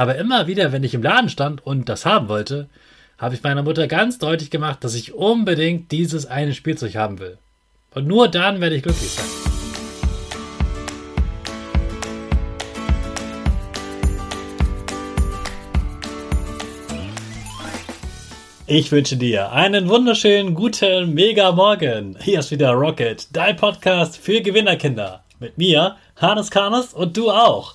Aber immer wieder, wenn ich im Laden stand und das haben wollte, habe ich meiner Mutter ganz deutlich gemacht, dass ich unbedingt dieses eine Spielzeug haben will. Und nur dann werde ich glücklich sein. Ich wünsche dir einen wunderschönen guten Mega Morgen. Hier ist wieder Rocket, dein Podcast für Gewinnerkinder. Mit mir, Hannes Karnes und du auch.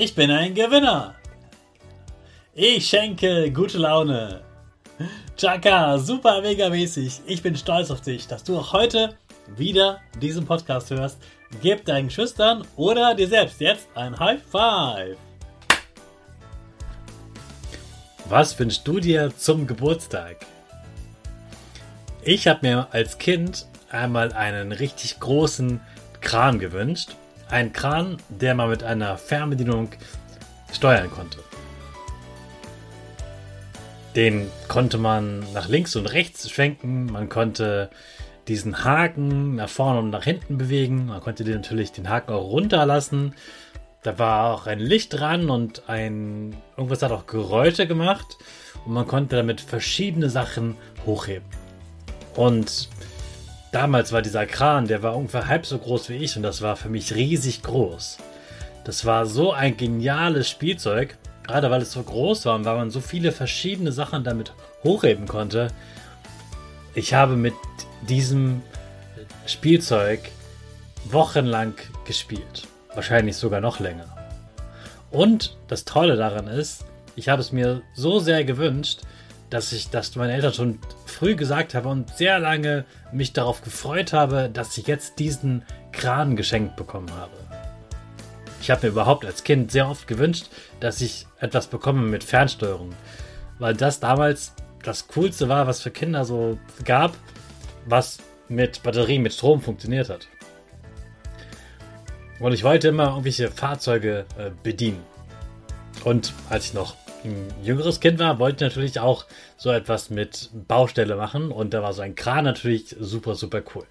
Ich bin ein Gewinner. Ich schenke gute Laune. Chaka, super mega mäßig. Ich bin stolz auf dich, dass du auch heute wieder diesen Podcast hörst. Gib deinen Schüchtern oder dir selbst jetzt ein High Five. Was wünschst du dir zum Geburtstag? Ich habe mir als Kind einmal einen richtig großen Kran gewünscht. Ein Kran, der man mit einer Fernbedienung steuern konnte. Den konnte man nach links und rechts schwenken. Man konnte diesen Haken nach vorne und nach hinten bewegen. Man konnte den natürlich den Haken auch runterlassen. Da war auch ein Licht dran und ein irgendwas hat auch Geräusche gemacht und man konnte damit verschiedene Sachen hochheben. Und damals war dieser Kran, der war ungefähr halb so groß wie ich und das war für mich riesig groß. Das war so ein geniales Spielzeug Gerade weil es so groß war und weil man so viele verschiedene Sachen damit hochheben konnte. Ich habe mit diesem Spielzeug wochenlang gespielt. Wahrscheinlich sogar noch länger. Und das Tolle daran ist, ich habe es mir so sehr gewünscht, dass ich, dass meine Eltern schon früh gesagt haben und sehr lange mich darauf gefreut habe, dass ich jetzt diesen Kran geschenkt bekommen habe. Ich habe mir überhaupt als Kind sehr oft gewünscht, dass ich etwas bekomme mit Fernsteuerung. Weil das damals das Coolste war, was für Kinder so gab, was mit Batterien, mit Strom funktioniert hat. Und ich wollte immer irgendwelche Fahrzeuge äh, bedienen. Und als ich noch ein jüngeres Kind war, wollte ich natürlich auch so etwas mit Baustelle machen. Und da war so ein Kran natürlich super, super cool.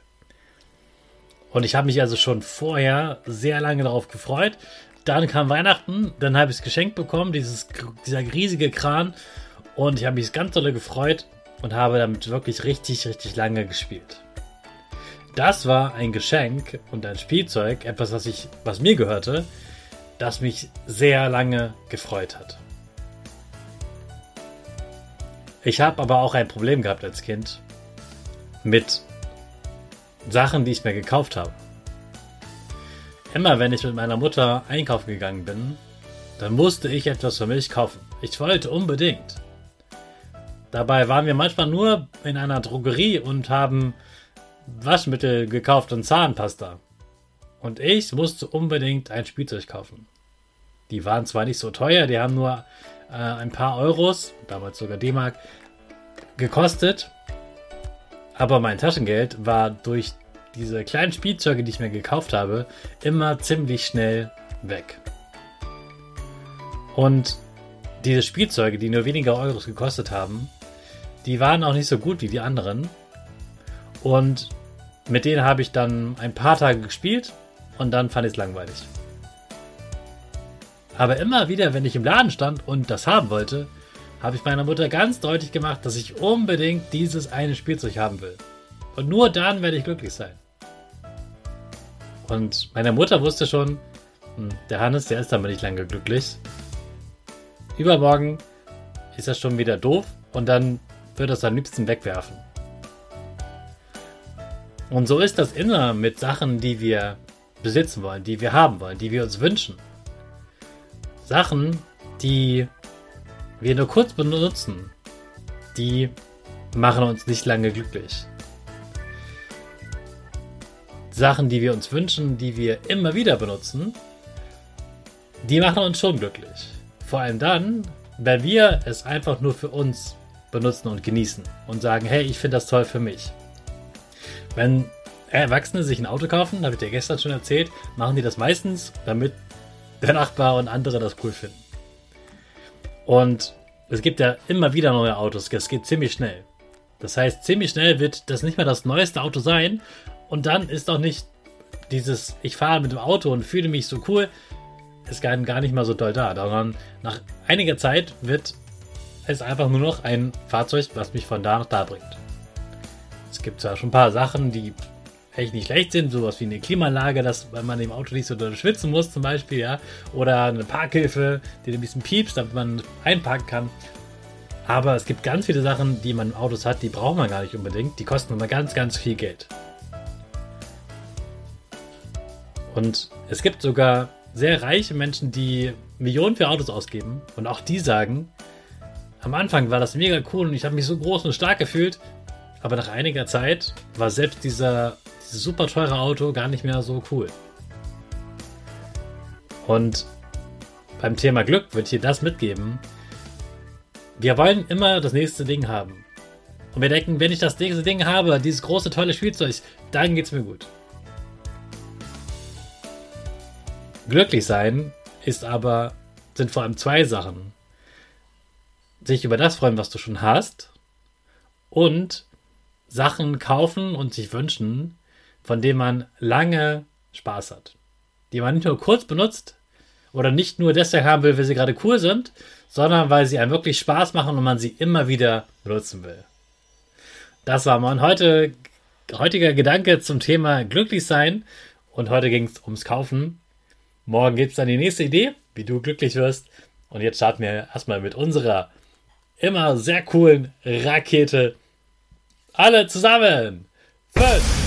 Und ich habe mich also schon vorher sehr lange darauf gefreut. Dann kam Weihnachten, dann habe ich es geschenkt bekommen, dieses, dieser riesige Kran. Und ich habe mich ganz dolle gefreut und habe damit wirklich richtig, richtig lange gespielt. Das war ein Geschenk und ein Spielzeug, etwas, was, ich, was mir gehörte, das mich sehr lange gefreut hat. Ich habe aber auch ein Problem gehabt als Kind mit Sachen, die ich mir gekauft habe. Immer wenn ich mit meiner Mutter einkaufen gegangen bin, dann musste ich etwas für mich kaufen. Ich wollte unbedingt Dabei waren wir manchmal nur in einer Drogerie und haben Waschmittel gekauft und Zahnpasta. Und ich musste unbedingt ein Spielzeug kaufen. Die waren zwar nicht so teuer, die haben nur äh, ein paar Euros, damals sogar D-Mark, gekostet. Aber mein Taschengeld war durch diese kleinen Spielzeuge, die ich mir gekauft habe, immer ziemlich schnell weg. Und diese Spielzeuge, die nur weniger Euros gekostet haben, die waren auch nicht so gut wie die anderen. Und mit denen habe ich dann ein paar Tage gespielt und dann fand ich es langweilig. Aber immer wieder, wenn ich im Laden stand und das haben wollte, habe ich meiner Mutter ganz deutlich gemacht, dass ich unbedingt dieses eine Spielzeug haben will. Und nur dann werde ich glücklich sein. Und meine Mutter wusste schon, hm, der Hannes, der ist damit nicht lange glücklich. Übermorgen ist er schon wieder doof und dann wird er es am liebsten wegwerfen. Und so ist das immer mit Sachen, die wir besitzen wollen, die wir haben wollen, die wir uns wünschen. Sachen, die wir nur kurz benutzen, die machen uns nicht lange glücklich. Sachen, die wir uns wünschen, die wir immer wieder benutzen, die machen uns schon glücklich. Vor allem dann, wenn wir es einfach nur für uns benutzen und genießen und sagen, hey, ich finde das toll für mich. Wenn Erwachsene sich ein Auto kaufen, habe ich dir gestern schon erzählt, machen die das meistens, damit der Nachbar und andere das cool finden. Und es gibt ja immer wieder neue Autos, es geht ziemlich schnell. Das heißt, ziemlich schnell wird das nicht mehr das neueste Auto sein und dann ist auch nicht dieses, ich fahre mit dem Auto und fühle mich so cool, ist gar, nicht mal so toll da, sondern nach einiger Zeit wird es einfach nur noch ein Fahrzeug, was mich von da nach da bringt. Es gibt zwar schon ein paar Sachen, die echt nicht schlecht sind, sowas wie eine Klimaanlage, dass man im Auto nicht so schwitzen muss zum Beispiel, ja, oder eine Parkhilfe, die ein bisschen piepst, damit man einparken kann. Aber es gibt ganz viele Sachen, die man in Autos hat, die braucht man gar nicht unbedingt. Die kosten immer ganz, ganz viel Geld. Und es gibt sogar sehr reiche Menschen, die Millionen für Autos ausgeben. Und auch die sagen, am Anfang war das mega cool und ich habe mich so groß und stark gefühlt. Aber nach einiger Zeit war selbst dieser dieses super teure Auto gar nicht mehr so cool. Und beim Thema Glück würde ich dir das mitgeben. Wir wollen immer das nächste Ding haben. Und wir denken, wenn ich das nächste Ding habe, dieses große, tolle Spielzeug, dann geht es mir gut. Glücklich sein ist aber, sind vor allem zwei Sachen. Sich über das freuen, was du schon hast und Sachen kaufen und sich wünschen, von denen man lange Spaß hat. Die man nicht nur kurz benutzt oder nicht nur deshalb haben will, weil sie gerade cool sind, sondern weil sie einem wirklich Spaß machen und man sie immer wieder benutzen will. Das war mein heute, heutiger Gedanke zum Thema glücklich sein und heute ging es ums Kaufen. Morgen gibt es dann die nächste Idee, wie du glücklich wirst. Und jetzt starten wir erstmal mit unserer immer sehr coolen Rakete. Alle zusammen. Fünf.